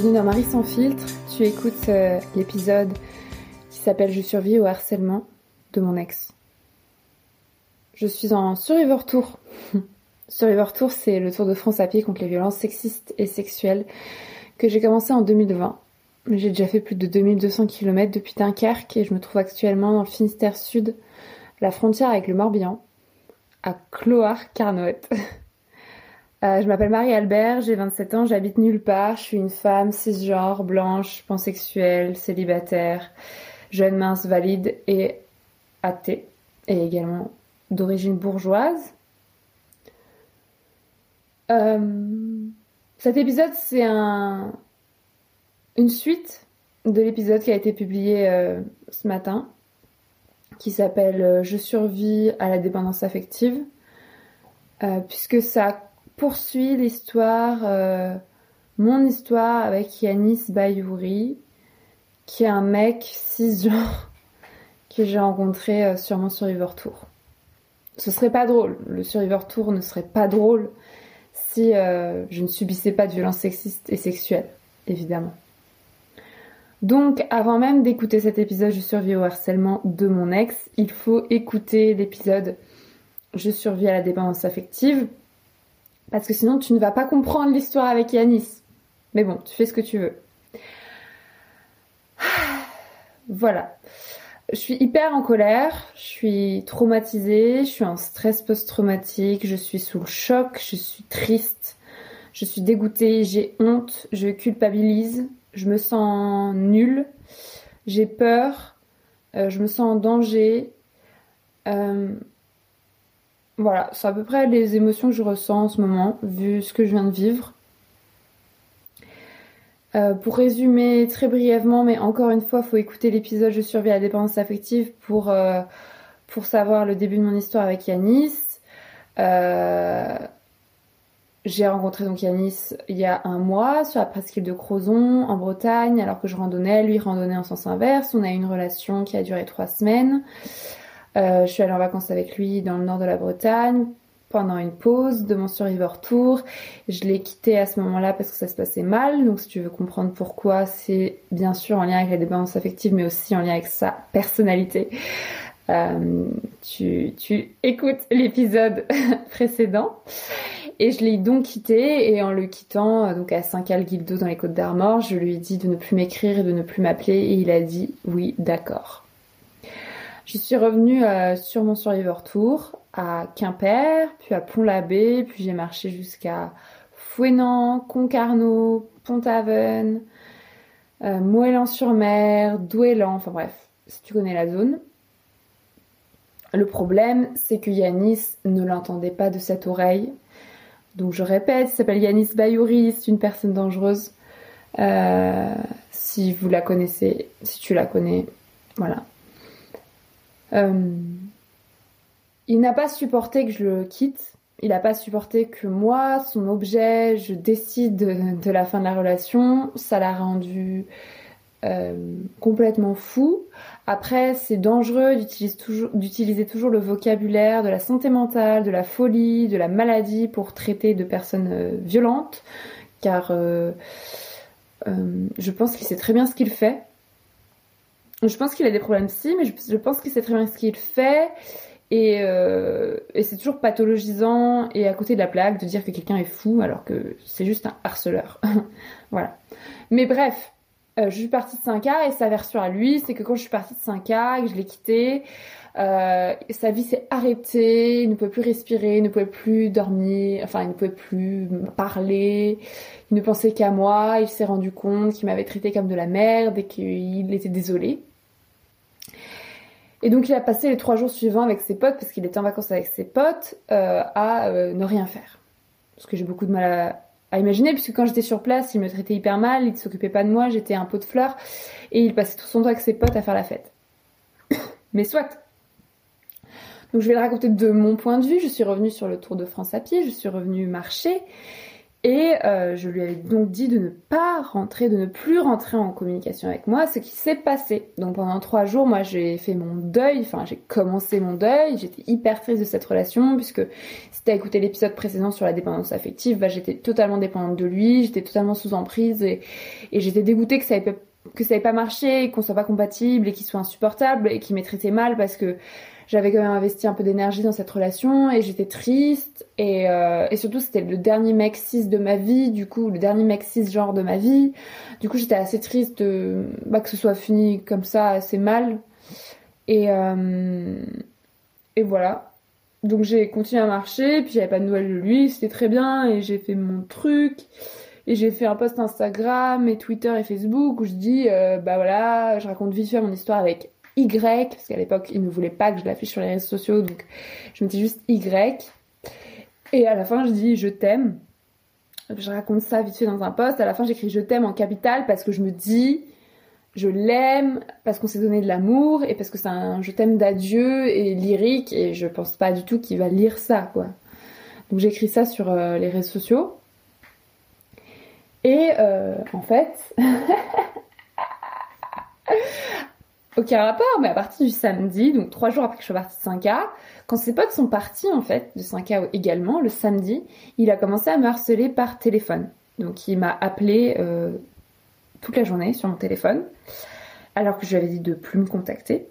bienvenue dans Marie sans filtre. Tu écoutes euh, l'épisode qui s'appelle Je survis au harcèlement de mon ex. Je suis en Survivor Tour. Survivor Tour, c'est le tour de France à pied contre les violences sexistes et sexuelles que j'ai commencé en 2020. J'ai déjà fait plus de 2200 km depuis Dunkerque et je me trouve actuellement dans le Finistère Sud, la frontière avec le Morbihan, à Cloire-Carnoët. Euh, je m'appelle Marie-Albert, j'ai 27 ans, j'habite nulle part, je suis une femme cisgenre, blanche, pansexuelle, célibataire, jeune, mince, valide et athée, et également d'origine bourgeoise. Euh, cet épisode, c'est un, une suite de l'épisode qui a été publié euh, ce matin, qui s'appelle Je survis à la dépendance affective, puisque ça poursuit l'histoire, euh, mon histoire avec Yanis Bayouri, qui est un mec cisgenre que j'ai rencontré euh, sur mon Survivor Tour. Ce serait pas drôle, le Survivor Tour ne serait pas drôle si euh, je ne subissais pas de violences sexistes et sexuelles, évidemment. Donc, avant même d'écouter cet épisode Je survis au harcèlement de mon ex, il faut écouter l'épisode Je survis à la dépendance affective parce que sinon, tu ne vas pas comprendre l'histoire avec Yanis. Mais bon, tu fais ce que tu veux. Voilà. Je suis hyper en colère, je suis traumatisée, je suis en stress post-traumatique, je suis sous le choc, je suis triste, je suis dégoûtée, j'ai honte, je culpabilise, je me sens nulle, j'ai peur, euh, je me sens en danger. Euh, voilà, c'est à peu près les émotions que je ressens en ce moment, vu ce que je viens de vivre. Euh, pour résumer très brièvement, mais encore une fois, il faut écouter l'épisode Je survis à la dépendance affective pour, euh, pour savoir le début de mon histoire avec Yanis. Euh, j'ai rencontré donc Yanis il y a un mois sur la presqu'île de Crozon en Bretagne alors que je randonnais, lui randonnait en sens inverse. On a eu une relation qui a duré trois semaines. Euh, je suis allée en vacances avec lui dans le nord de la Bretagne pendant une pause de mon Survivor Tour. Je l'ai quitté à ce moment-là parce que ça se passait mal. Donc si tu veux comprendre pourquoi, c'est bien sûr en lien avec la dépendance affective, mais aussi en lien avec sa personnalité. Euh, tu, tu écoutes l'épisode précédent. Et je l'ai donc quitté et en le quittant euh, donc à Saint-Cal-Guildo dans les Côtes d'Armor, je lui ai dit de ne plus m'écrire et de ne plus m'appeler et il a dit oui, d'accord. Je suis revenue euh, sur mon Survivor Tour à Quimper, puis à Pont-l'Abbé, puis j'ai marché jusqu'à Fouenan, Concarneau, Pont-Aven, euh, Moëlan-sur-Mer, Douélan, enfin bref, si tu connais la zone. Le problème, c'est que Yanis ne l'entendait pas de cette oreille. Donc je répète, il s'appelle Yanis Bayouri, c'est une personne dangereuse. Euh, si vous la connaissez, si tu la connais, voilà. Euh, il n'a pas supporté que je le quitte. Il n'a pas supporté que moi, son objet, je décide de, la fin de la relation. Ça l'a rendu euh, complètement fou. Après, c'est dangereux d'utiliser toujours, le vocabulaire de la santé mentale, de la folie, de la maladie pour traiter de personnes euh, violentes, car je pense qu'il sait très bien ce qu'il fait. Je pense qu'il a des problèmes si, mais je, pense qu'il sait très bien ce qu'il fait. Et, euh, et c'est toujours pathologisant et à côté de la plaque de dire que quelqu'un est fou alors que c'est juste un harceleur. voilà. Mais bref, euh, je suis partie de 5K et sa version à lui, c'est que quand je suis partie de 5K, que je l'ai quitté, euh, sa vie s'est arrêtée, il ne pouvait plus respirer, il ne pouvait plus dormir, enfin il ne pouvait plus parler, il ne pensait qu'à moi, il s'est rendu compte qu'il m'avait traité comme de la merde et qu'il était désolé. Et donc il a passé les trois jours suivants avec ses potes, parce qu'il était en vacances avec ses potes, euh, à euh, ne rien faire. Parce que j'ai beaucoup de mal à, imaginer, puisque quand j'étais sur place, il me traitait hyper mal, il ne s'occupait pas de moi, j'étais un pot de fleurs, et il passait tout son temps avec ses potes à faire la fête. Mais soit. Donc je vais le raconter de mon point de vue, je suis revenue sur le Tour de France à pied, je suis revenue marcher, Et euh, je lui avais donc dit de ne pas rentrer, de ne plus rentrer en communication avec moi, ce qui s'est passé. Donc pendant trois jours, moi j'ai fait mon deuil, enfin j'ai commencé mon deuil, j'étais hyper triste de cette relation, puisque si t'as écouté l'épisode précédent sur la dépendance affective, bah, j'étais totalement dépendante de lui, j'étais totalement sous emprise, et, j'étais dégoûtée que ça ait que ça ait pas marché, qu'on soit pas compatible et qu'il soit insupportable et qu'il m'ait traité mal parce que j'avais quand même investi un peu d'énergie dans cette relation et j'étais triste. Et, euh, et surtout c'était le dernier mec cis de ma vie du coup le dernier mec cis genre de ma vie. Du coup j'étais assez triste bah, que ce soit fini comme ça assez mal. Et euh, et voilà. Donc j'ai continué à marcher puis j'avais pas de nouvelles de lui c'était très bien et j'ai fait mon truc. Et j'ai fait un post Instagram et Twitter et Facebook où je dis euh, bah voilà je raconte vite fait mon histoire avec y, parce qu'à l'époque, il ne voulait pas que je l'affiche sur les réseaux sociaux, donc je me dis juste Y. Et à la fin, je dis je t'aime. Je raconte ça vite fait dans un post. À la fin, j'écris je t'aime en capital parce que je me dis je l'aime, parce qu'on s'est donné de l'amour et parce que c'est un je t'aime d'adieu et lyrique et je pense pas du tout qu'il va lire ça, quoi. Donc j'écris ça sur euh, les réseaux sociaux. Et euh, en fait, aucun rapport, mais à partir du samedi, donc trois jours après que je sois partie de 5K, quand ses potes sont partis en fait de 5K également, le samedi, il a commencé à me harceler par téléphone. Donc il m'a appelé euh, toute la journée sur mon téléphone, alors que je lui avais dit de plus me contacter.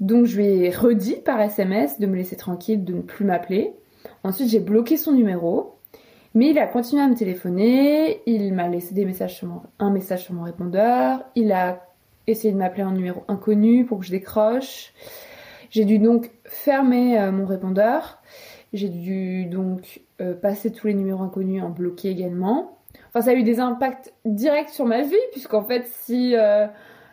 Donc je lui ai redit par SMS de me laisser tranquille, de ne plus m'appeler. Ensuite j'ai bloqué son numéro, mais il a continué à me téléphoner, il m'a laissé des messages un message sur mon répondeur, il a essayer de m'appeler en numéro inconnu pour que je décroche. J'ai dû donc fermer euh, mon répondeur. J'ai dû donc euh, passer tous les numéros inconnus en bloqué également. Enfin, ça a eu des impacts directs sur ma vie, puisqu'en fait, si, euh,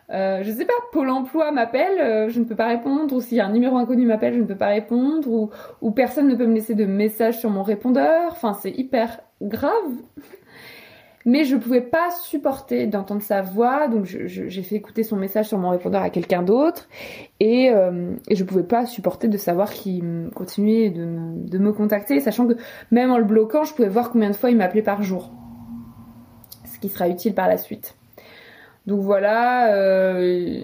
je sais pas, Pôle emploi m'appelle, je ne peux pas répondre, ou si un numéro inconnu m'appelle, je ne peux pas répondre, ou personne ne peut me laisser de message sur mon répondeur. Enfin, c'est hyper grave mais je pouvais pas supporter d'entendre sa voix, donc j'ai fait écouter son message sur mon répondeur à quelqu'un d'autre, et, euh, et, je pouvais pas supporter de savoir qu'il continuait de me, de me contacter, sachant que même en le bloquant, je pouvais voir combien de fois il m'appelait par jour, ce qui sera utile par la suite. Donc voilà, euh,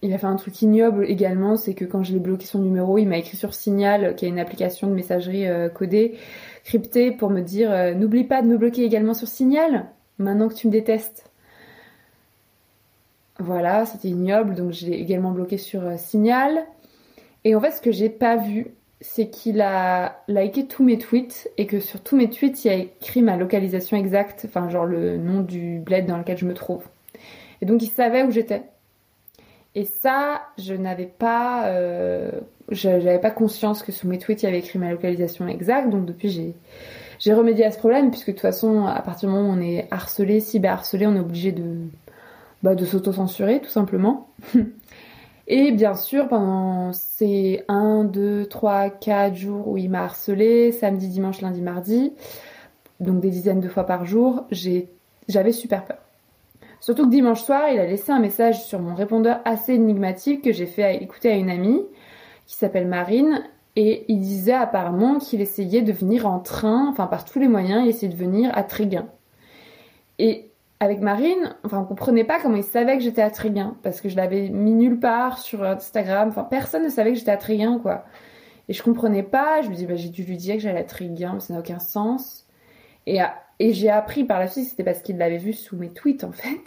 il a fait un truc ignoble également, c'est que quand je l'ai bloqué son numéro, il m'a écrit sur Signal, qui est une application de messagerie euh, codée, cryptée, pour me dire euh, n'oublie pas de me bloquer également sur Signal maintenant que tu me détestes. Voilà, c'était ignoble, donc j'ai également bloqué sur euh, Signal. Et en fait, ce que j'ai pas vu, c'est qu'il a liké tous mes tweets et que sur tous mes tweets, il a écrit ma localisation exacte, enfin genre le nom du bled dans lequel je me trouve. Et donc il savait où j'étais. Et ça, je n'avais pas, euh, j'avais pas conscience que sous mes tweets, il avait écrit ma localisation exacte. Donc depuis, j'ai j'ai remédié à ce problème puisque de toute façon, à partir du moment où on est harcelé, cyber-harcelé, on est obligé de, bah, de s'auto-censurer tout simplement. Et bien sûr, pendant ces 1, 2, 3, 4 jours où il m'a harcelé, samedi, dimanche, lundi, mardi, donc des dizaines de fois par jour, j'avais super peur. Surtout que dimanche soir, il a laissé un message sur mon répondeur assez énigmatique que j'ai fait écouter à une amie qui s'appelle Marine et il disait apparemment qu'il essayait de venir en train, enfin par tous les moyens, il essayait de venir à Tréguin. Et avec Marine, enfin on comprenait pas comment il savait que j'étais à Tréguin, parce que je l'avais mis nulle part sur Instagram, enfin personne ne savait que j'étais à Tréguin quoi. Et je comprenais pas, je me dis bah j'ai dû lui dire que j'allais à Tréguin, mais ça n'a aucun sens. Et, et j'ai appris par la suite, c'était parce qu'il l'avait vu sous mes tweets en fait.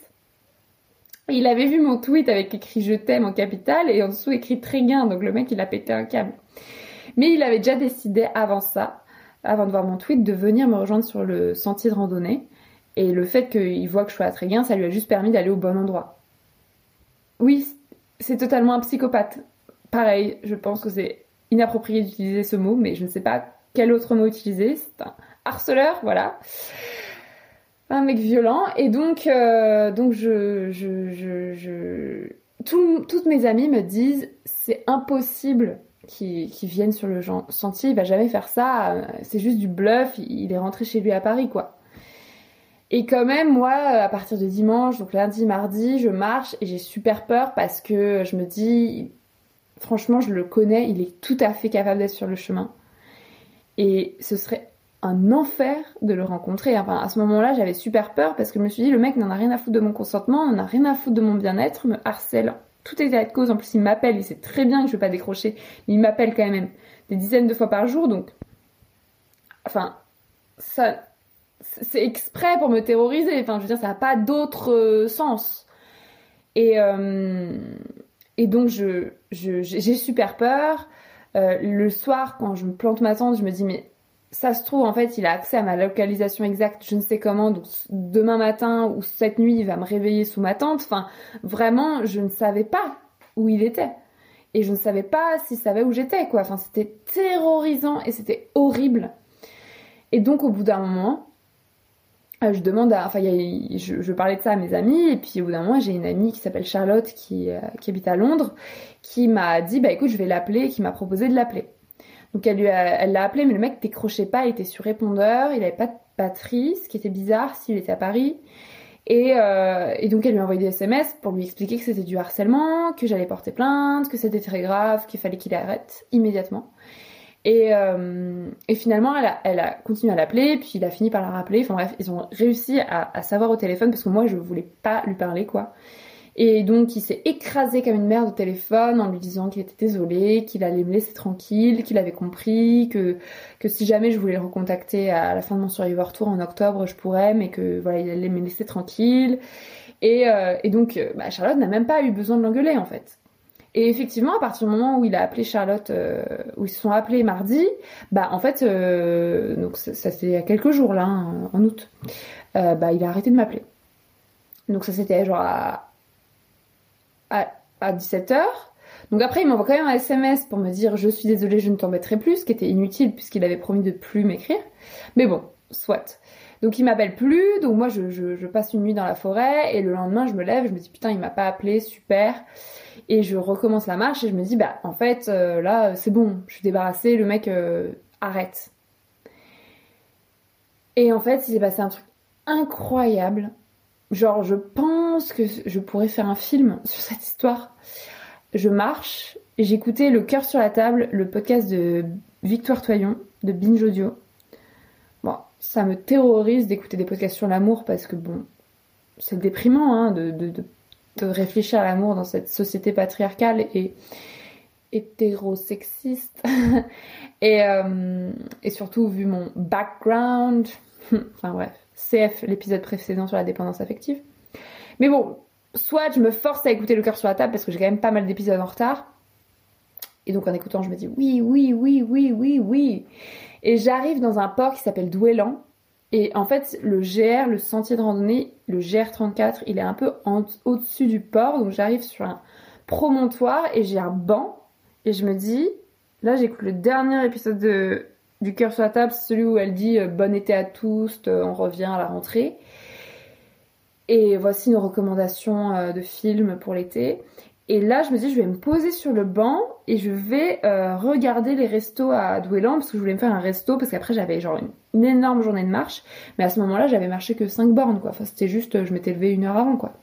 Il avait vu mon tweet avec écrit je t'aime en capital et en dessous écrit Tréguin, donc le mec il a pété un câble. Mais il avait déjà décidé avant ça, avant de voir mon tweet, de venir me rejoindre sur le sentier de randonnée. Et le fait qu'il voit que je suis à Tréguin, ça lui a juste permis d'aller au bon endroit. Oui, c'est totalement un psychopathe. Pareil, je pense que c'est inapproprié d'utiliser ce mot, mais je ne sais pas quel autre mot utiliser. C'est un harceleur, voilà. Un mec violent. Et donc, euh, je, je, je... toutes mes amies me disent c'est impossible qui, viennent sur le sentier, il va jamais faire ça, euh, c'est juste du bluff, il est rentré chez lui à Paris quoi. Et quand même, moi, à partir de dimanche, donc lundi, mardi, je marche et j'ai super peur parce que je me dis, franchement, je le connais, il est tout à fait capable d'être sur le chemin. Et ce serait un enfer de le rencontrer. Enfin, à ce moment-là, j'avais super peur parce que je me suis dit, le mec n'en a rien à foutre de mon consentement, n'en a rien à foutre de mon bien-être, me harcèle. Tout à de cause. En plus, il m'appelle, il sait très bien que je vais pas décrocher, mais il m'appelle quand même des dizaines de fois par jour, donc, enfin, ça, c'est exprès pour me terroriser. Enfin, je veux dire, ça n'a pas d'autre euh, sens. Et, euh, donc, je, j'ai super peur. Euh, le soir, quand je me plante ma tente, je me dis, mais ça se trouve, en fait, il a accès à ma localisation exacte, je ne sais comment, donc demain matin ou cette nuit, il va me réveiller sous ma tente. Enfin, vraiment, je ne savais pas où il était. Et je ne savais pas s'il savait où j'étais, quoi. Enfin, c'était terrorisant et c'était horrible. Et donc, au bout d'un moment, euh, je demande à, enfin, je, parlais de ça à mes amis, et puis au bout d'un moment, j'ai une amie qui s'appelle Charlotte, qui, euh, habite à Londres, qui m'a dit, bah écoute, je vais l'appeler, qui m'a proposé de l'appeler. Donc elle lui elle l'a appelé, mais le mec décrochait pas, il était sur répondeur, il avait pas de batterie, ce qui était bizarre s'il était à Paris. Et, euh, donc elle lui a envoyé des SMS pour lui expliquer que c'était du harcèlement, que j'allais porter plainte, que c'était très grave, qu'il fallait qu'il arrête immédiatement. Et, euh, finalement, elle a, elle a continué à l'appeler, puis il a fini par la rappeler. Enfin bref, ils ont réussi à, à savoir au téléphone parce que moi je voulais pas lui parler quoi. Et donc il s'est écrasé comme une merde au téléphone en lui disant qu'il était désolé, qu'il allait me laisser tranquille, qu'il avait compris, que, que si jamais je voulais le recontacter à la fin de mon Survivor Tour en octobre, je pourrais, mais que voilà, il allait me laisser tranquille. Et, euh, et donc euh, bah, Charlotte n'a même pas eu besoin de l'engueuler en fait. Et effectivement, à partir du moment où il a appelé Charlotte, euh, où ils se sont appelés mardi, bah en fait, donc ça, c'était il y a quelques jours là, hein, en août, bah il a arrêté de m'appeler. Donc ça c'était genre à, à, 17h. Donc après, il m'envoie quand même un SMS pour me dire je suis désolée, je ne t'embêterai plus, ce qui était inutile puisqu'il avait promis de plus m'écrire. Mais bon, soit. Donc il m'appelle plus, donc moi je, je, passe une nuit dans la forêt et le lendemain je me lève, je me dis putain il m'a pas appelé, super. Et je recommence la marche et je me dis bah en fait euh, là c'est bon, je suis débarrassée, le mec euh, arrête. Et en fait il s'est passé un truc incroyable Genre, je pense que je pourrais faire un film sur cette histoire. Je marche, j'écoutais Le cœur sur la table, le podcast de Victoire Toyon, de Binge Audio. Bon, ça me terrorise d'écouter des podcasts sur l'amour parce que bon, c'est déprimant hein, de, de, de, réfléchir à l'amour dans cette société patriarcale et hétérosexiste. euh, et surtout vu mon background. enfin bref. CF, l'épisode précédent sur la dépendance affective. Mais bon, soit je me force à écouter le cœur sur la table parce que j'ai quand même pas mal d'épisodes en retard. Et donc en écoutant, je me dis oui, oui, oui, oui, oui, oui. Et j'arrive dans un port qui s'appelle Douélan. Et en fait, le GR, le sentier de randonnée, le GR34, il est un peu au-dessus du port. Donc j'arrive sur un promontoire et j'ai un banc. Et je me dis, là j'écoute le dernier épisode de du cœur sur la table, c'est celui où elle dit euh, bon été à tous, euh, on revient à la rentrée. Et voici nos recommandations euh, de films pour l'été. Et là, je me dis, je vais me poser sur le banc et je vais regarder les restos à Douélan parce que je voulais me faire un resto parce qu'après j'avais genre une, énorme journée de marche. Mais à ce moment-là, j'avais marché que 5 bornes quoi. C'était juste, je m'étais levée une heure avant quoi.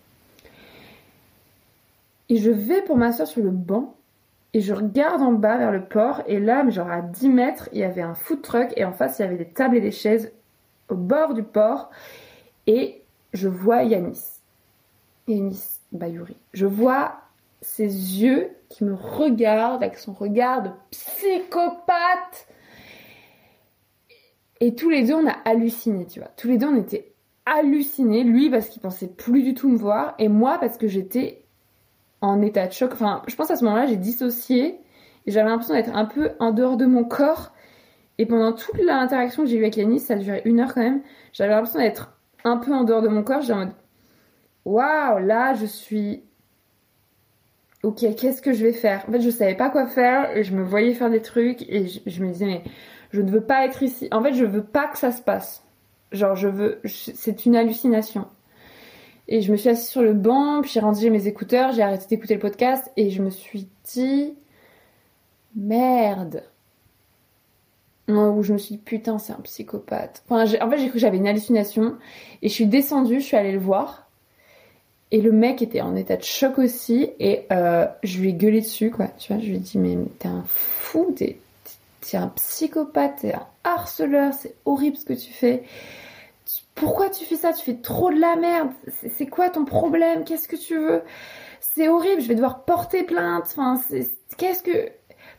Et je vais pour m'asseoir sur le banc et je regarde en bas vers le port et là, genre à 10 mètres, il y avait un food truck et en face, il y avait des tables et des chaises au bord du port et je vois Yanis. Yanis Bayuri. Je vois ses yeux qui me regardent avec son regard de psychopathe. Et tous les deux, on a halluciné, tu vois. Tous les deux, on était hallucinés. Lui parce qu'il pensait plus du tout me voir et moi parce que j'étais en état de choc. Enfin, je pense à ce moment-là, j'ai dissocié et j'avais l'impression d'être un peu en dehors de mon corps. Et pendant toute l'interaction que j'ai eue avec Yanis, ça a duré une heure quand même, j'avais l'impression d'être un peu en dehors de mon corps. J'étais en mode waouh, là je suis. Ok, qu'est-ce que je vais faire? En fait, je savais pas quoi faire je me voyais faire des trucs et je, me disais, mais je ne veux pas être ici. En fait, je veux pas que ça se passe. Genre, je veux. C'est une hallucination. Et je me suis assise sur le banc, puis j'ai rangé mes écouteurs, j'ai arrêté d'écouter le podcast et je me suis dit merde. Où je me suis dit putain c'est un psychopathe. Enfin, en fait j'ai cru que j'avais une hallucination et je suis descendue, je suis allée le voir et le mec était en état de choc aussi et euh, je lui ai gueulé dessus quoi. Tu vois, je lui ai dit mais t'es un fou, t'es un psychopathe, tu es un harceleur, c'est horrible ce que tu fais. Pourquoi tu fais ça? Tu fais trop de la merde. C'est quoi ton problème? Qu'est-ce que tu veux? C'est horrible, je vais devoir porter plainte. Enfin, qu'est-ce que.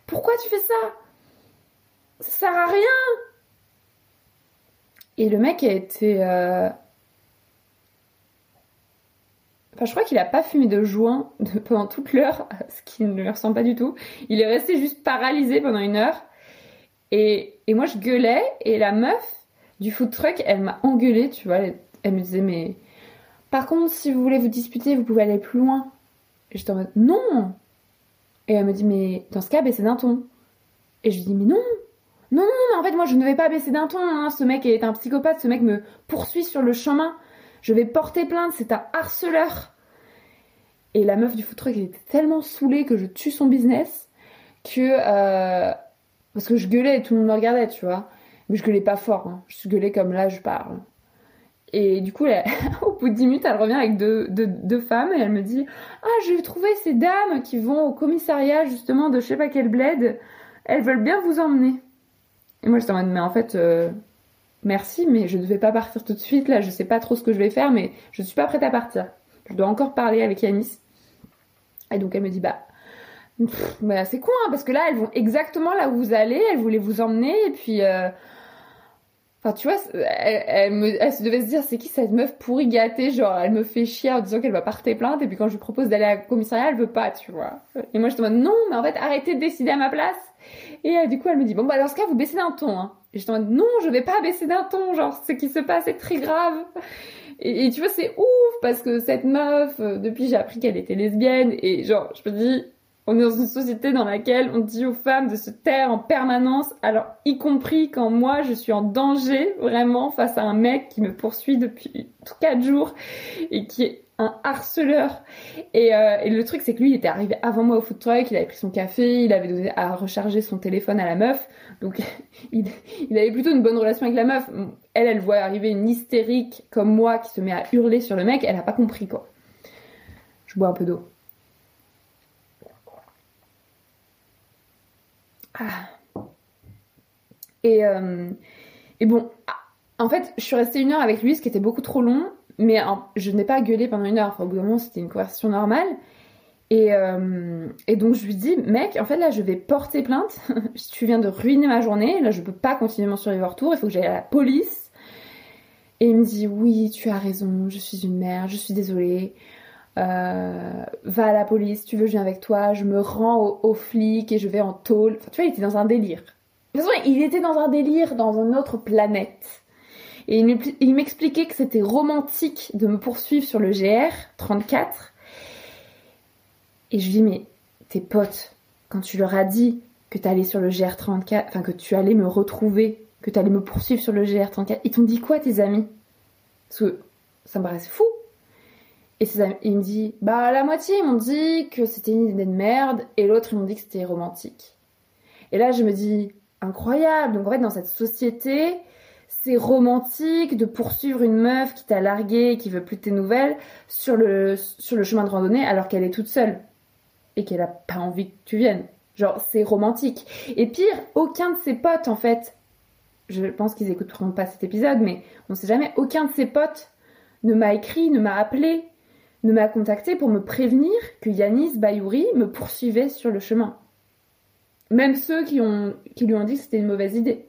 Pourquoi tu fais ça? Ça sert à rien Et le mec a été. Euh, Enfin, je crois qu'il a pas fumé de joint pendant toute l'heure, ce qui ne lui ressemble pas du tout. Il est resté juste paralysé pendant une heure. Et, et moi, je gueulais, et la meuf du food truck, elle m'a engueulée, tu vois. Elle, me disait, mais par contre, si vous voulez vous disputer, vous pouvez aller plus loin. J'étais en mode, non Et elle me dit, mais dans ce cas, baissez d'un ton. Et je lui dis, mais non non, non, non, en fait, moi, je ne vais pas baisser d'un ton. Hein. Ce mec est un psychopathe, ce mec me poursuit sur le chemin. Je vais porter plainte, c'est un harceleur. Et la meuf du food truck, elle était tellement saoulée que je tue son business que. Euh, parce que je gueulais et tout le monde me regardait, tu vois. Mais je gueulais pas fort, hein. je gueulais comme là je parle. Et du coup, au bout de 10 minutes, elle revient avec deux, deux, femmes et elle me dit Ah, j'ai trouvé ces dames qui vont au commissariat justement de je sais pas quel bled. Elles veulent bien vous emmener. Et moi, j'étais en mode Mais en fait, euh, merci, mais je ne vais pas partir tout de suite. Là, je sais pas trop ce que je vais faire, mais je suis pas prête à partir. Je dois encore parler avec Yanis. Et donc, elle me dit Bah, bah c'est con, hein, parce que là, elles vont exactement là où vous allez. Elles voulaient vous emmener, et puis. Euh, Enfin, tu vois, elle, elle devait se dire, c'est qui cette meuf pourri gâtée Genre, elle me fait chier en disant qu'elle va porter plainte, et puis quand je lui propose d'aller à la commissariat, elle veut pas, tu vois. Et moi, je te demande, non, mais en fait, arrêtez de décider à ma place. Et euh, du coup, elle me dit, bon, bah, dans ce cas, vous baissez d'un ton, hein. Et je te demande, non, je vais pas baisser d'un ton, genre, ce qui se passe est très grave. Et, tu vois, c'est ouf, parce que cette meuf, euh, depuis, j'ai appris qu'elle était lesbienne, et genre, je me dis, on est dans une société dans laquelle on dit aux femmes de se taire en permanence, alors y compris quand moi je suis en danger vraiment face à un mec qui me poursuit depuis quatre jours et qui est un harceleur. Et, euh, le truc c'est que lui il était arrivé avant moi au food truck, il avait pris son café, il avait donné à recharger son téléphone à la meuf, donc il, il avait plutôt une bonne relation avec la meuf. Elle, elle voit arriver une hystérique comme moi qui se met à hurler sur le mec, elle a pas compris quoi. Je bois un peu d'eau. Et, euh, et bon, ah, en fait, je suis restée une heure avec lui, ce qui était beaucoup trop long, mais je n'ai pas gueulé pendant une heure. Enfin, au bout d'un moment, c'était une conversation normale. Et, euh, et, donc je lui dis, mec, en fait là je vais porter plainte. tu viens de ruiner ma journée. Là je peux pas continuer mon survivor tour. Il faut que j'aille à la police. Et il me dit, oui, tu as raison. Je suis une mère. Je suis désolée. Euh, va à la police, tu veux, je viens avec toi, je me rends au, flic et je vais en tôle. Enfin, tu vois, il était dans un délire. De toute façon, il était dans un délire dans une autre planète. Et il m'expliquait que c'était romantique de me poursuivre sur le GR 34. Et je lui dis, mais tes potes, quand tu leur as dit que tu allais sur le GR 34, enfin que tu allais me retrouver, que tu allais me poursuivre sur le GR 34, ils t'ont dit quoi tes amis? Parce que ça me paraissait fou. Et il me dit, bah la moitié ils m'ont dit que c'était une idée de merde et l'autre ils m'ont dit que c'était romantique. Et là je me dis, incroyable. Donc en fait dans cette société, c'est romantique de poursuivre une meuf qui t'a largué et qui veut plus de tes nouvelles sur le, sur le chemin de randonnée alors qu'elle est toute seule et qu'elle a pas envie que tu viennes. Genre c'est romantique. Et pire, aucun de ses potes en fait, je pense qu'ils écouteront pas cet épisode, mais on sait jamais, aucun de ses potes ne m'a écrit, ne m'a appelé ne m'a contacté pour me prévenir que Yanis Bayouri me poursuivait sur le chemin. Même ceux qui, lui ont dit que c'était une mauvaise idée.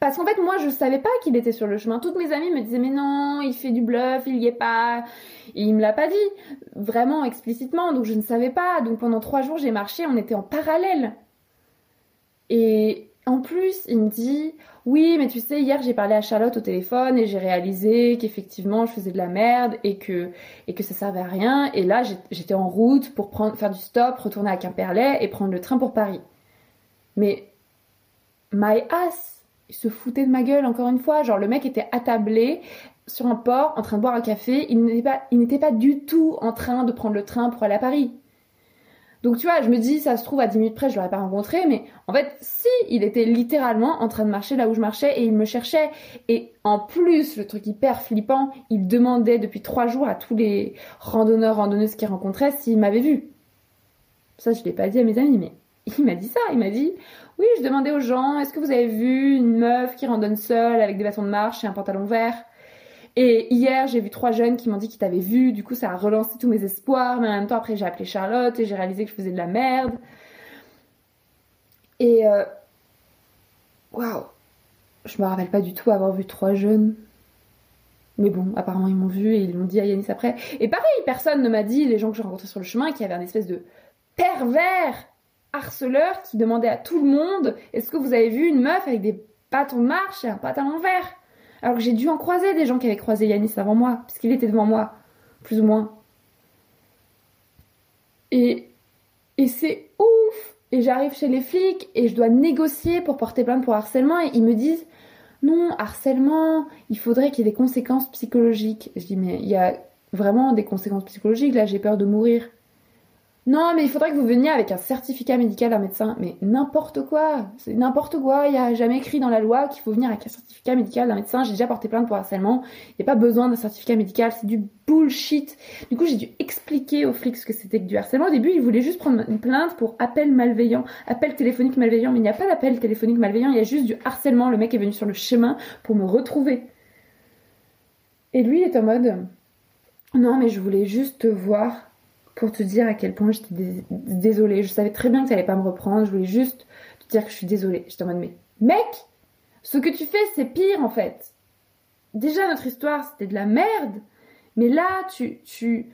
Parce qu'en fait, moi, je savais pas qu'il était sur le chemin. Toutes mes amies me disaient, mais non, il fait du bluff, il y est pas. Et il me l'a pas dit, vraiment explicitement, donc je ne savais pas. Donc pendant trois jours, j'ai marché, on était en parallèle. Et en plus, il me dit, oui, mais tu sais, hier j'ai parlé à Charlotte au téléphone et j'ai réalisé qu'effectivement je faisais de la merde et que, et que ça servait à rien. Et là, j'étais en route pour prendre, faire du stop, retourner à Quimperlé et prendre le train pour Paris. Mais, my ass, il se foutait de ma gueule encore une fois. Genre, le mec était attablé sur un port en train de boire un café. Il n'était pas, il n'était pas du tout en train de prendre le train pour aller à Paris. Donc tu vois, je me dis, ça se trouve à 10 minutes près, je l'aurais pas rencontré, mais en fait, si, il était littéralement en train de marcher là où je marchais et il me cherchait. Et en plus, le truc hyper flippant, il demandait depuis trois jours à tous les randonneurs, randonneuses qu'il rencontrait s'ils m'avaient vu. Ça, je l'ai pas dit à mes amis, mais il m'a dit ça, il m'a dit oui, je demandais aux gens, est-ce que vous avez vu une meuf qui randonne seule avec des bâtons de marche et un pantalon vert? Et hier, j'ai vu trois jeunes qui m'ont dit qu'ils t'avaient vu, du coup ça a relancé tous mes espoirs, mais en même temps après j'ai appelé Charlotte et j'ai réalisé que je faisais de la merde. Et euh... waouh, je me rappelle pas du tout avoir vu trois jeunes. Mais bon, apparemment ils m'ont vu et ils l'ont dit à Yanis après. Et pareil, personne ne m'a dit, les gens que j'ai rencontrés sur le chemin, qu'il y avait un espèce de pervers harceleur qui demandait à tout le monde Est-ce que vous avez vu une meuf avec des bâtons de marche et un pantalon vert? Alors que j'ai dû en croiser des gens qui avaient croisé Yanis avant moi, puisqu'il était devant moi, plus ou moins. Et, et c'est ouf Et j'arrive chez les flics et je dois négocier pour porter plainte pour harcèlement et ils me disent non, harcèlement, il faudrait qu'il y ait des conséquences psychologiques. Je dis mais il y a vraiment des conséquences psychologiques, là j'ai peur de mourir. Non, mais il faudrait que vous veniez avec un certificat médical d'un médecin. Mais n'importe quoi, c'est n'importe quoi. Il n'y a jamais écrit dans la loi qu'il faut venir avec un certificat médical d'un médecin. J'ai déjà porté plainte pour harcèlement. Il n'y a pas besoin d'un certificat médical, c'est du bullshit. Du coup, j'ai dû expliquer aux flics ce que c'était que du harcèlement. Au début, ils voulaient juste prendre une plainte pour appel malveillant, appel téléphonique malveillant. Mais il n'y a pas d'appel téléphonique malveillant, il y a juste du harcèlement. Le mec est venu sur le chemin pour me retrouver. Et lui, il est en mode, non, mais je voulais juste te voir pour te dire à quel point j'étais désolée. Je savais très bien que tu n'allais pas me reprendre. Je voulais juste te dire que je suis désolée. J'étais en mode, mais mec, ce que tu fais, c'est pire en fait. Déjà, notre histoire, c'était de la merde. Mais là, tu, tu,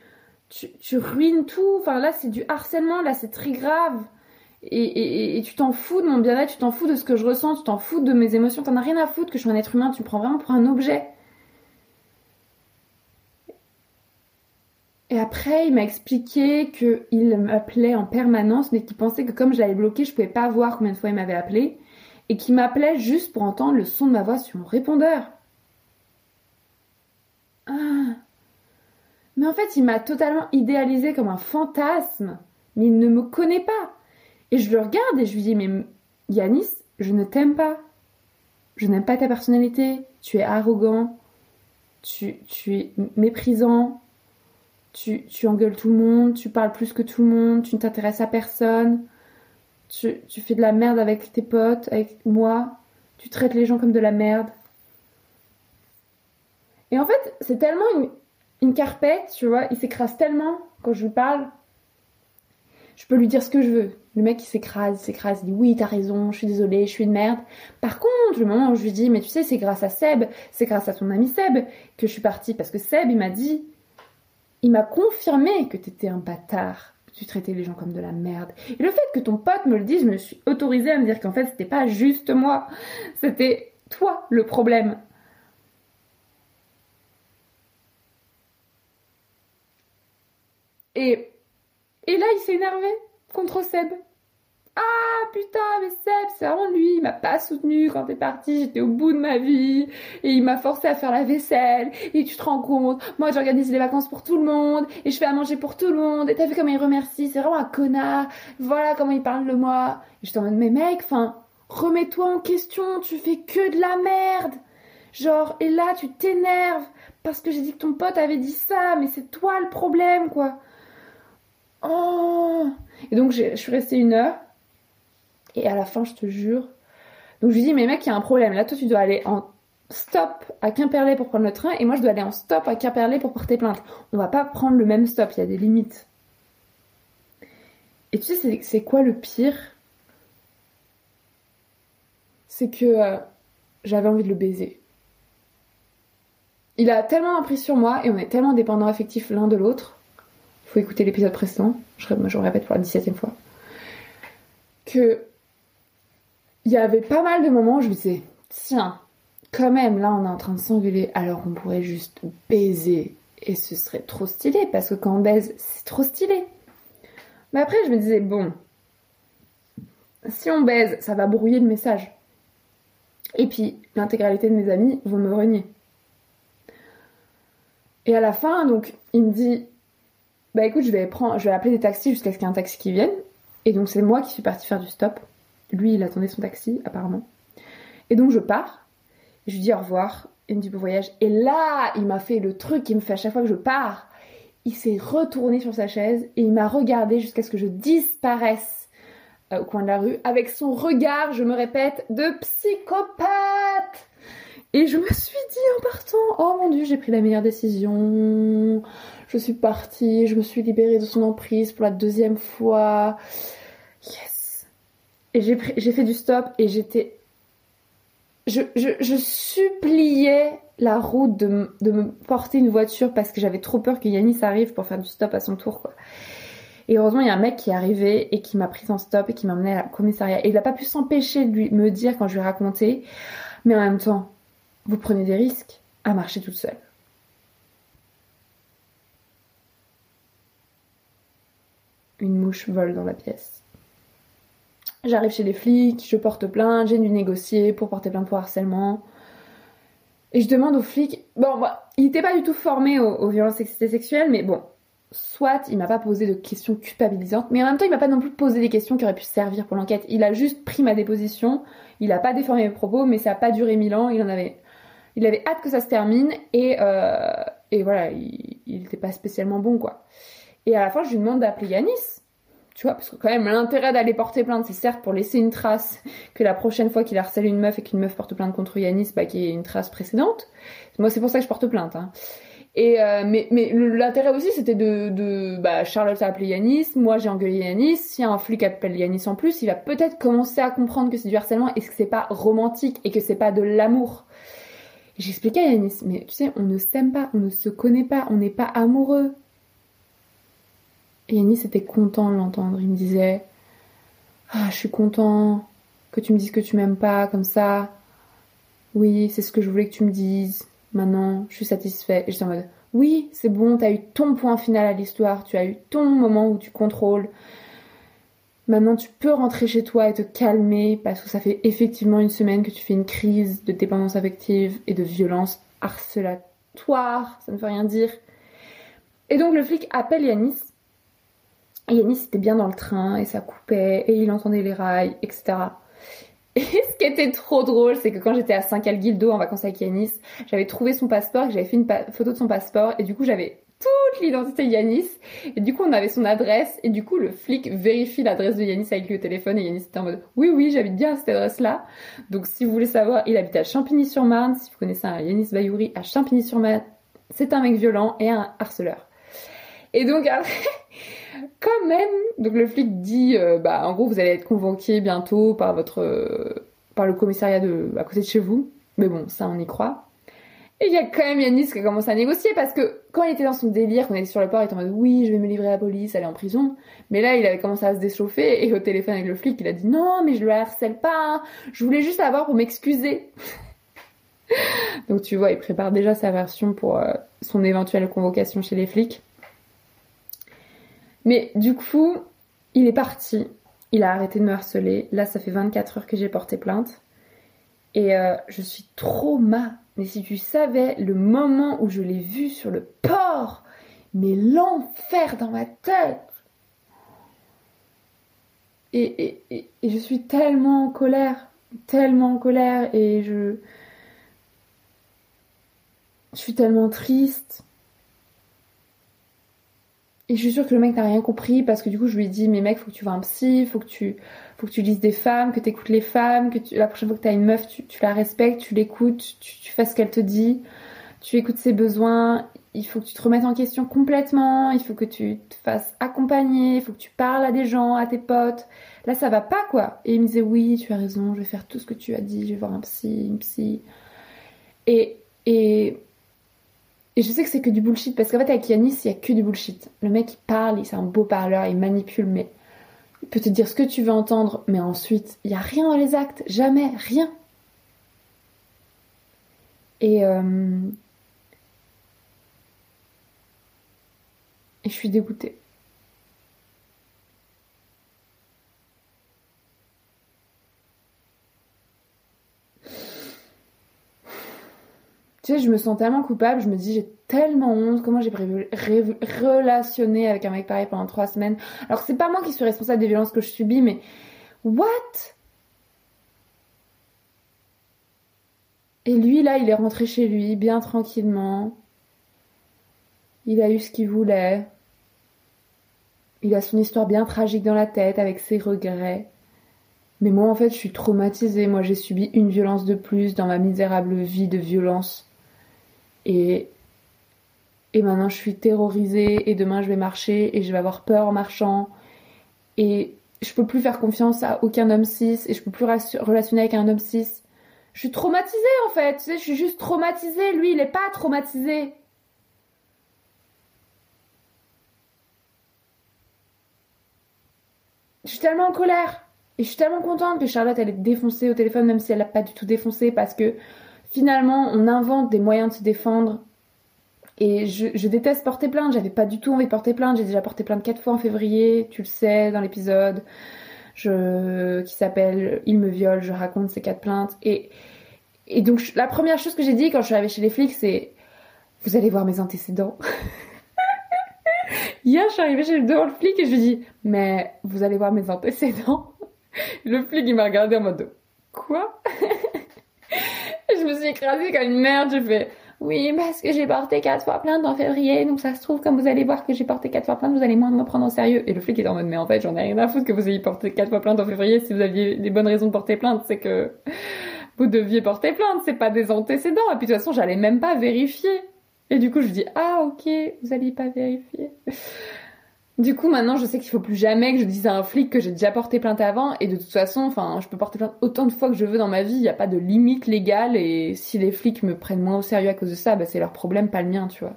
tu, ruines tout. Enfin, là, c'est du harcèlement. Là, c'est très grave. Et, et tu t'en fous de mon bien-être, tu t'en fous de ce que je ressens, tu t'en fous de mes émotions. T'en as rien à foutre que je suis un être humain. Tu me prends vraiment pour un objet. Et après, il m'a expliqué qu'il m'appelait en permanence, mais qu'il pensait que comme je l'avais bloqué, je pouvais pas voir combien de fois il m'avait appelé, et qu'il m'appelait juste pour entendre le son de ma voix sur mon répondeur. Ah. Mais en fait, il m'a totalement idéalisé comme un fantasme, mais il ne me connaît pas. Et je le regarde et je lui dis, mais Yanis, je ne t'aime pas. Je n'aime pas ta personnalité. Tu es arrogant. Tu, tu es méprisant tu, engueules tout le monde, tu parles plus que tout le monde, tu ne t'intéresses à personne, tu, tu fais de la merde avec tes potes, avec moi, tu traites les gens comme de la merde. Et en fait, c'est tellement une, une carpette, tu vois, il s'écrase tellement quand je lui parle. Je peux lui dire ce que je veux. Le mec, il s'écrase, il s'écrase, il dit oui, t'as raison, je suis désolée, je suis une merde. Par contre, le moment où je lui dis, mais tu sais, c'est grâce à Seb, c'est grâce à ton ami Seb que je suis partie. Parce que Seb, il m'a dit, il m'a confirmé que t'étais un bâtard, que tu traitais les gens comme de la merde. Et le fait que ton pote me le dise, je me suis autorisée à me dire qu'en fait c'était pas juste moi, c'était toi le problème. Et, et là il s'est énervé contre Seb. Ah putain, mais Seb, c'est vraiment lui, il m'a pas soutenu quand t'es parti, j'étais au bout de ma vie, et il m'a forcé à faire la vaisselle, et tu te rends compte, moi j'organise les vacances pour tout le monde, et je fais à manger pour tout le monde, et t'as vu comment il remercie, c'est vraiment un connard, voilà comment il parle de moi. Et je t'en mode, mais mec, enfin, remets-toi en question, tu fais que de la merde. Genre, et là tu t'énerves, parce que j'ai dit que ton pote avait dit ça, mais c'est toi le problème, quoi. Oh. Et donc je suis restée une heure, et à la fin, je te jure. Donc je lui dis, mais mec, il y a un problème. Là, toi, tu dois aller en stop à Quimperlé pour prendre le train et moi, je dois aller en stop à Quimperlé pour porter plainte. On va pas prendre le même stop, il y a des limites. Et tu sais, c'est quoi le pire? C'est que euh, j'avais envie de le baiser. Il a tellement appris sur moi et on est tellement dépendants affectifs l'un de l'autre. Il faut écouter l'épisode précédent, je, je le répète pour la 17 e fois. Que il y avait pas mal de moments où je me disais, tiens, quand même, là on est en train de s'engueuler, alors on pourrait juste baiser. Et ce serait trop stylé, parce que quand on baise, c'est trop stylé. Mais après, je me disais, bon, si on baise, ça va brouiller le message. Et puis, l'intégralité de mes amis vont me renier. Et à la fin, donc, il me dit, bah écoute, je vais prendre, je vais appeler des taxis jusqu'à ce qu'il y ait un taxi qui vienne. Et donc, c'est moi qui suis partie faire du stop. Lui, il attendait son taxi, apparemment. Et donc, je pars. Je lui dis au revoir. Il me dit bon voyage. Et là, il m'a fait le truc qu'il me fait à chaque fois que je pars. Il s'est retourné sur sa chaise et il m'a regardé jusqu'à ce que je disparaisse euh, au coin de la rue, avec son regard, je me répète, de psychopathe. Et je me suis dit en partant, oh mon dieu, j'ai pris la meilleure décision. Je suis partie, je me suis libérée de son emprise pour la deuxième fois. Yes. Et j'ai fait du stop et j'étais, je, suppliais la route de, de, me porter une voiture parce que j'avais trop peur que Yanis arrive pour faire du stop à son tour, quoi. Et heureusement, il y a un mec qui est arrivé et qui m'a pris en stop et qui m'a emmené à la commissariat. Et il n'a pas pu s'empêcher de lui me dire quand je lui ai raconté. Mais en même temps, vous prenez des risques à marcher toute seule. Une mouche vole dans la pièce. J'arrive chez les flics, je porte plainte, j'ai dû négocier pour porter plainte pour harcèlement. Et je demande aux flics, bon, il n'était pas du tout formé aux, violences sexuelles, mais bon, soit il m'a pas posé de questions culpabilisantes, mais en même temps il m'a pas non plus posé des questions qui auraient pu servir pour l'enquête. Il a juste pris ma déposition, il a pas déformé mes propos, mais ça a pas duré mille ans. Il en avait, il avait hâte que ça se termine et euh, et voilà, il, il était pas spécialement bon quoi. Et à la fin je lui demande d'appeler Yanis. Tu vois, parce que quand même l'intérêt d'aller porter plainte, c'est certes pour laisser une trace que la prochaine fois qu'il harcèle une meuf et qu'une meuf porte plainte contre Yanis, bah qu'il y ait une trace précédente. Moi c'est pour ça que je porte plainte. Hein. Et euh, mais mais l'intérêt aussi c'était de, de bah Charlotte a appelé Yanis, moi j'ai engueulé Yanis, si un flic appelle Yanis en plus, il va peut-être commencer à comprendre que c'est du harcèlement et que c'est pas romantique et que c'est pas de l'amour. J'expliquais à Yanis, mais tu sais, on ne s'aime pas, on ne se connaît pas, on n'est pas amoureux. Yanis était content de l'entendre, il me disait Ah, je suis content que tu me dises que tu m'aimes pas comme ça. Oui, c'est ce que je voulais que tu me dises maintenant, je suis satisfait. Et j'étais en mode, oui, c'est bon, t'as eu ton point final à l'histoire, tu as eu ton moment où tu contrôles. Maintenant, tu peux rentrer chez toi et te calmer parce que ça fait effectivement une semaine que tu fais une crise de dépendance affective et de violence harcelatoire, ça ne veut rien dire. Et donc le flic appelle Yanis. Yanis était bien dans le train et ça coupait et il entendait les rails, etc. Et ce qui était trop drôle, c'est que quand j'étais à Saint-Calguildo en vacances avec Yanis, j'avais trouvé son passeport, j'avais fait une photo de son passeport, et du coup j'avais toute l'identité de Yanis, et du coup on avait son adresse, et du coup le flic vérifie l'adresse de Yanis avec lui au téléphone, et Yanis était en mode oui oui j'habite bien à cette adresse-là. Donc si vous voulez savoir, il habite à Champigny-sur-Marne, si vous connaissez un Yanis Bayouri à Champigny-sur-Marne, c'est un mec violent et un harceleur. Et donc après quand même. Donc le flic dit, euh, bah en gros vous allez être convoqué bientôt par votre, euh, par le commissariat de à côté de chez vous. Mais bon, ça on y croit. Et il y a quand même Yanis qui a commencé à négocier parce que quand il était dans son délire, quand on était sur le port, il était en mode oui, je vais me livrer à la police, aller en prison. Mais là, il avait commencé à se déchauffer et au téléphone avec le flic, il a dit non, mais je le harcèle pas, je voulais juste avoir pour m'excuser. Donc tu vois, il prépare déjà sa version pour euh, son éventuelle convocation chez les flics. Mais du coup, il est parti. Il a arrêté de me harceler. Là, ça fait 24 heures que j'ai porté plainte. Et euh, je suis trop ma. Mais si tu savais le moment où je l'ai vu sur le port, mais l'enfer dans ma tête. Et, et, et, je suis tellement en colère, tellement en colère, et je, je suis tellement triste. Et je suis sûre que le mec n'a rien compris parce que du coup je lui ai dit mais mec faut que tu vois un psy, faut que tu faut que tu lises des femmes, que tu écoutes les femmes, que la prochaine fois que tu as une meuf tu, la respectes, tu l'écoutes, tu, tu fais ce qu'elle te dit, tu écoutes ses besoins, il faut que tu te remettes en question complètement, il faut que tu te fasses accompagner, il faut que tu parles à des gens, à tes potes. Là ça va pas quoi. Et il me disait oui tu as raison, je vais faire tout ce que tu as dit, je vais voir un psy, une psy. Et, et et je sais que c'est que du bullshit parce qu'en fait avec Yanis il y a que du bullshit. Le mec il parle, c'est un beau parleur, il manipule mais il peut te dire ce que tu veux entendre mais ensuite il y a rien dans les actes, jamais, rien. Et euh... et je suis dégoûtée. Tu sais, je me sens tellement coupable, je me dis j'ai tellement honte, comment j'ai prévu relationner avec un mec pareil pendant trois semaines. Alors c'est pas moi qui suis responsable des violences que je subis, mais what? Et lui là, il est rentré chez lui bien tranquillement. Il a eu ce qu'il voulait. Il a son histoire bien tragique dans la tête avec ses regrets. Mais moi, en fait, je suis traumatisée. Moi, j'ai subi une violence de plus dans ma misérable vie de violence. Et, et maintenant, je suis terrorisée. Et demain, je vais marcher et je vais avoir peur en marchant. Et je peux plus faire confiance à aucun homme cis. Et je peux plus relationner avec un homme cis. Je suis traumatisée, en fait. Tu sais, je suis juste traumatisée. Lui, il est pas traumatisé. Je suis tellement en colère. Et je suis tellement contente que Charlotte elle est défoncée au téléphone, même si elle l'a pas du tout défoncé, parce que finalement on invente des moyens de se défendre. Et je, déteste porter plainte, j'avais pas du tout envie de porter plainte, j'ai déjà porté plainte quatre fois en février, tu le sais, dans l'épisode qui s'appelle Il me viole, je raconte ces quatre plaintes. Et, donc la première chose que j'ai dit quand je suis arrivée chez les flics, c'est Vous allez voir mes antécédents. Hier, je suis arrivée chez devant le flic et je lui dis Mais vous allez voir mes antécédents le flic, il m'a regardé en mode Quoi? Je me suis écrasée comme une merde. J'ai fait Oui, parce que j'ai porté quatre fois plainte en février. Donc ça se trouve, comme vous allez voir que j'ai porté quatre fois plainte, vous allez moins me prendre en sérieux. Et le flic était en mode Mais en fait, j'en ai rien à foutre que vous ayez porté quatre fois plainte en février. Si vous aviez des bonnes raisons de porter plainte, c'est que vous deviez porter plainte. C'est pas des antécédents. Et puis de toute façon, j'allais même pas vérifier. Et du coup, je dis Ah, ok, vous allez pas vérifier. Du coup, maintenant, je sais qu'il faut plus jamais que je dise à un flic que j'ai déjà porté plainte avant. Et de toute façon, enfin, je peux porter plainte autant de fois que je veux dans ma vie. Il n'y a pas de limite légale. Et si les flics me prennent moins au sérieux à cause de ça, bah, c'est leur problème, pas le mien, tu vois.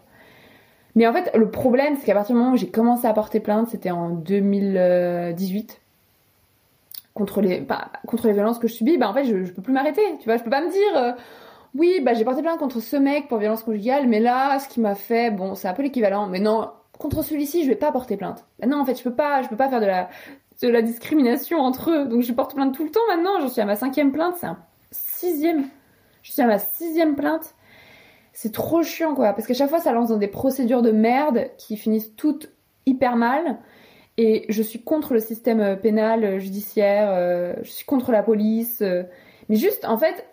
Mais en fait, le problème, c'est qu'à partir du moment où j'ai commencé à porter plainte, c'était en 2018 contre les contre les violences que je subis, bah en fait, je, je peux plus m'arrêter. Tu vois, je peux pas me dire. Euh, oui, bah j'ai porté plainte contre ce mec pour violence conjugale, mais là, ce qui m'a fait, bon, c'est un peu l'équivalent. Mais non, contre celui-ci, je vais pas porter plainte. Bah non, en fait, je peux pas, je peux pas faire de la, de la discrimination entre eux. Donc je porte plainte tout le temps maintenant. J'en suis à ma cinquième plainte, c'est un sixième. Je suis à ma sixième plainte. C'est trop chiant, quoi. Parce qu'à chaque fois, ça lance dans des procédures de merde qui finissent toutes hyper mal. Et je suis contre le système euh, pénal, euh, judiciaire, euh, je suis contre la police. mais juste, en fait,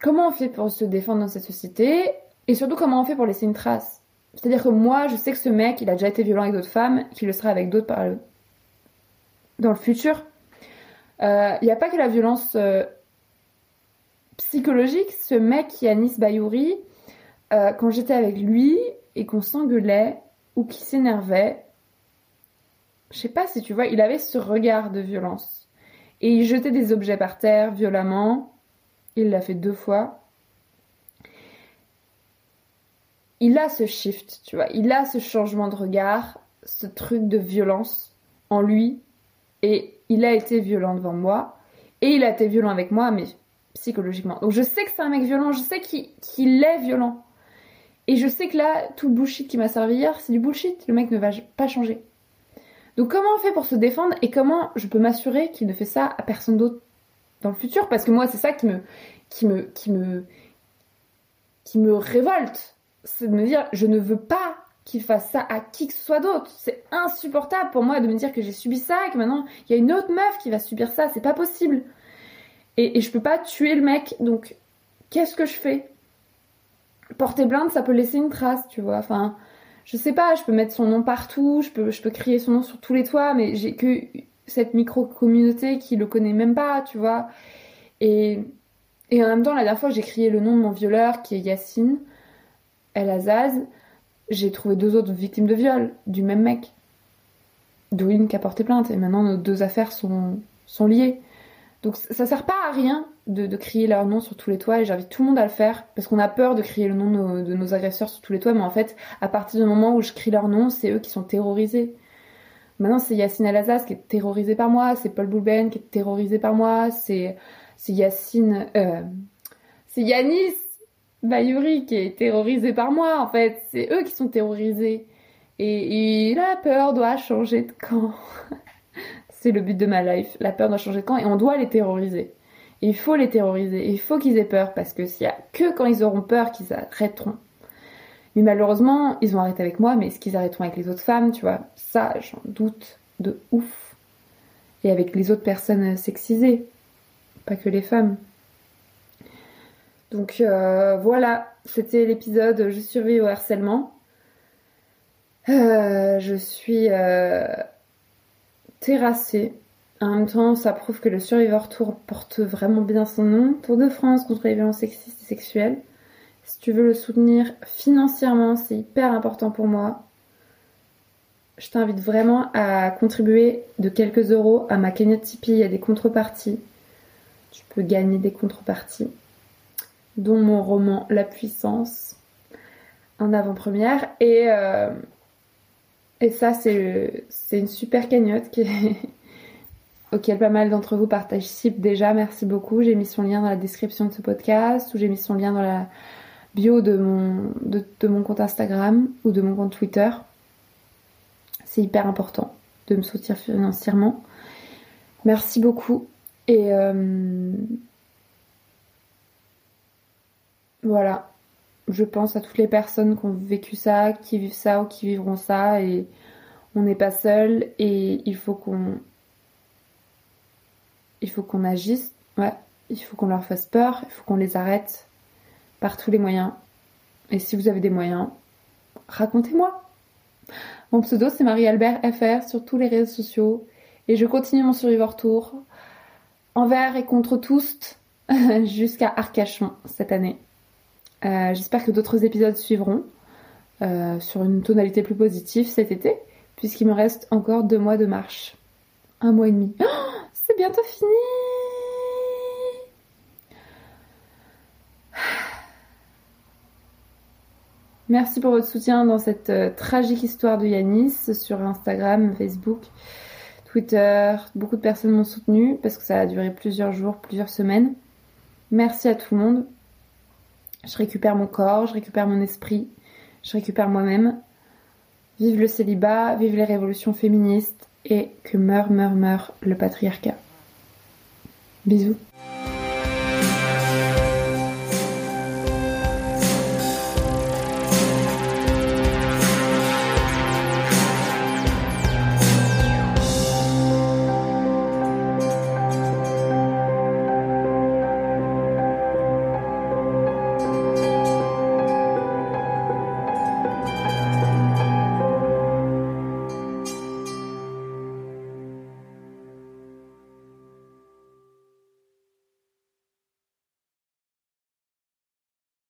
comment on fait pour se défendre dans cette société? Et surtout, comment on fait pour laisser une trace? C'est-à-dire que moi, je sais que ce mec, il a déjà été violent avec d'autres femmes, qu'il le sera avec d'autres par... dans le futur. Euh, il n'y a pas que la violence euh, psychologique. Ce mec, Yanis Bayouri, euh, quand j'étais avec lui et qu'on s'engueulait ou qu'il s'énervait, je sais pas si tu vois, il avait ce regard de violence. Et il jetait des objets par terre violemment. Il l'a fait deux fois. Il a ce shift, tu vois, il a ce changement de regard, ce truc de violence en lui, et il a été violent devant moi, et il a été violent avec moi, mais psychologiquement. Donc je sais que c'est un mec violent, je sais qu'il est violent. Et je sais que là, tout le bullshit qui m'a servi hier, c'est du bullshit, le mec ne va pas changer. Donc comment on fait pour se défendre et comment je peux m'assurer qu'il ne fait ça à personne d'autre dans le futur? Parce que moi, c'est ça qui me, qui me, qui me, qui me révolte c'est de me dire je ne veux pas qu'il fasse ça à qui que ce soit d'autre. C'est insupportable pour moi de me dire que j'ai subi ça et que maintenant il y a une autre meuf qui va subir ça. C'est pas possible. Et, et, je peux pas tuer le mec. Donc qu'est-ce que je fais? Porter plainte, ça peut laisser une trace, tu vois. Enfin, je sais pas. Je peux mettre son nom partout. Je peux, je peux crier son nom sur tous les toits. Mais j'ai que cette micro communauté qui le connaît même pas, tu vois. Et et en même temps, la dernière fois, j'ai crié le nom de mon violeur qui est Yacine. El Azaz, j'ai trouvé deux autres victimes de viol du même mec. D'où une qui a porté plainte. Et maintenant, nos deux affaires sont, sont liées. Donc ça sert pas à rien de, crier leur nom sur tous les toits et j'invite tout le monde à le faire parce qu'on a peur de crier le nom de nos, agresseurs sur tous les toits mais en fait à partir du moment où je crie leur nom c'est eux qui sont terrorisés. Maintenant c'est Yacine Alazaz qui est terrorisé par moi, c'est Paul Boulben qui est terrorisé par moi, c'est Yacine... Euh, c'est Yanis Bayuri qui est terrorisé par moi, en fait. C'est eux qui sont terrorisés. Et, la peur doit changer de camp. c'est le but de ma life. La peur doit changer de camp et on doit les terroriser. il faut les terroriser. il faut qu'ils aient peur parce que s'il y a que quand ils auront peur qu'ils arrêteront. Mais malheureusement, ils ont arrêté avec moi, mais est-ce qu'ils arrêteront avec les autres femmes, tu vois Ça, j'en doute de ouf. Et avec les autres personnes sexisées. Pas que les femmes. Donc euh, voilà, c'était l'épisode Je survis au harcèlement. Euh, je suis euh, terrassée En même temps, ça prouve que le Survivor Tour porte vraiment bien son nom. Tour de France contre les violences sexistes et sexuelles. Si tu veux le soutenir financièrement, c'est hyper important pour moi. Je t'invite vraiment à contribuer de quelques euros à ma cagnotte Tipeee. Il y a des contreparties. Tu peux gagner des contreparties, dont mon roman La Puissance en avant-première. Et, euh, ça, c'est une super cagnotte auquel pas mal d'entre vous participent déjà. Merci beaucoup. J'ai mis son lien dans la description de ce podcast ou j'ai mis son lien dans la bio de mon, de, mon compte Instagram ou de mon compte Twitter. C'est hyper important de me soutenir financièrement. Merci beaucoup. Et euh, voilà. Je pense à toutes les personnes qui ont vécu ça, qui vivent ça ou qui vivront ça. Et on n'est pas seul. Et il faut qu'on il faut qu'on agisse, ouais, il faut qu'on leur fasse peur, il faut qu'on les arrête par tous les moyens. Et si vous avez des moyens, racontez-moi. Mon pseudo c'est Marie-Albert FR sur tous les réseaux sociaux et je continue mon Survivor Tour envers et contre tous jusqu'à Arcachon cette année. Euh, j'espère que d'autres épisodes suivront euh, sur une tonalité plus positive cet été puisqu'il me reste encore deux mois de marche. Un mois et demi. Oh c'est bientôt fini. Merci pour votre soutien dans cette euh, tragique histoire de Yanis sur Instagram, Facebook, Twitter. Beaucoup de personnes m'ont soutenu parce que ça a duré plusieurs jours, plusieurs semaines. Merci à tout le monde. Je récupère mon corps, je récupère mon esprit, je récupère moi-même. Vive le célibat, vive les révolutions féministes et que meurt, meurt, meurt le patriarcat. Bisous.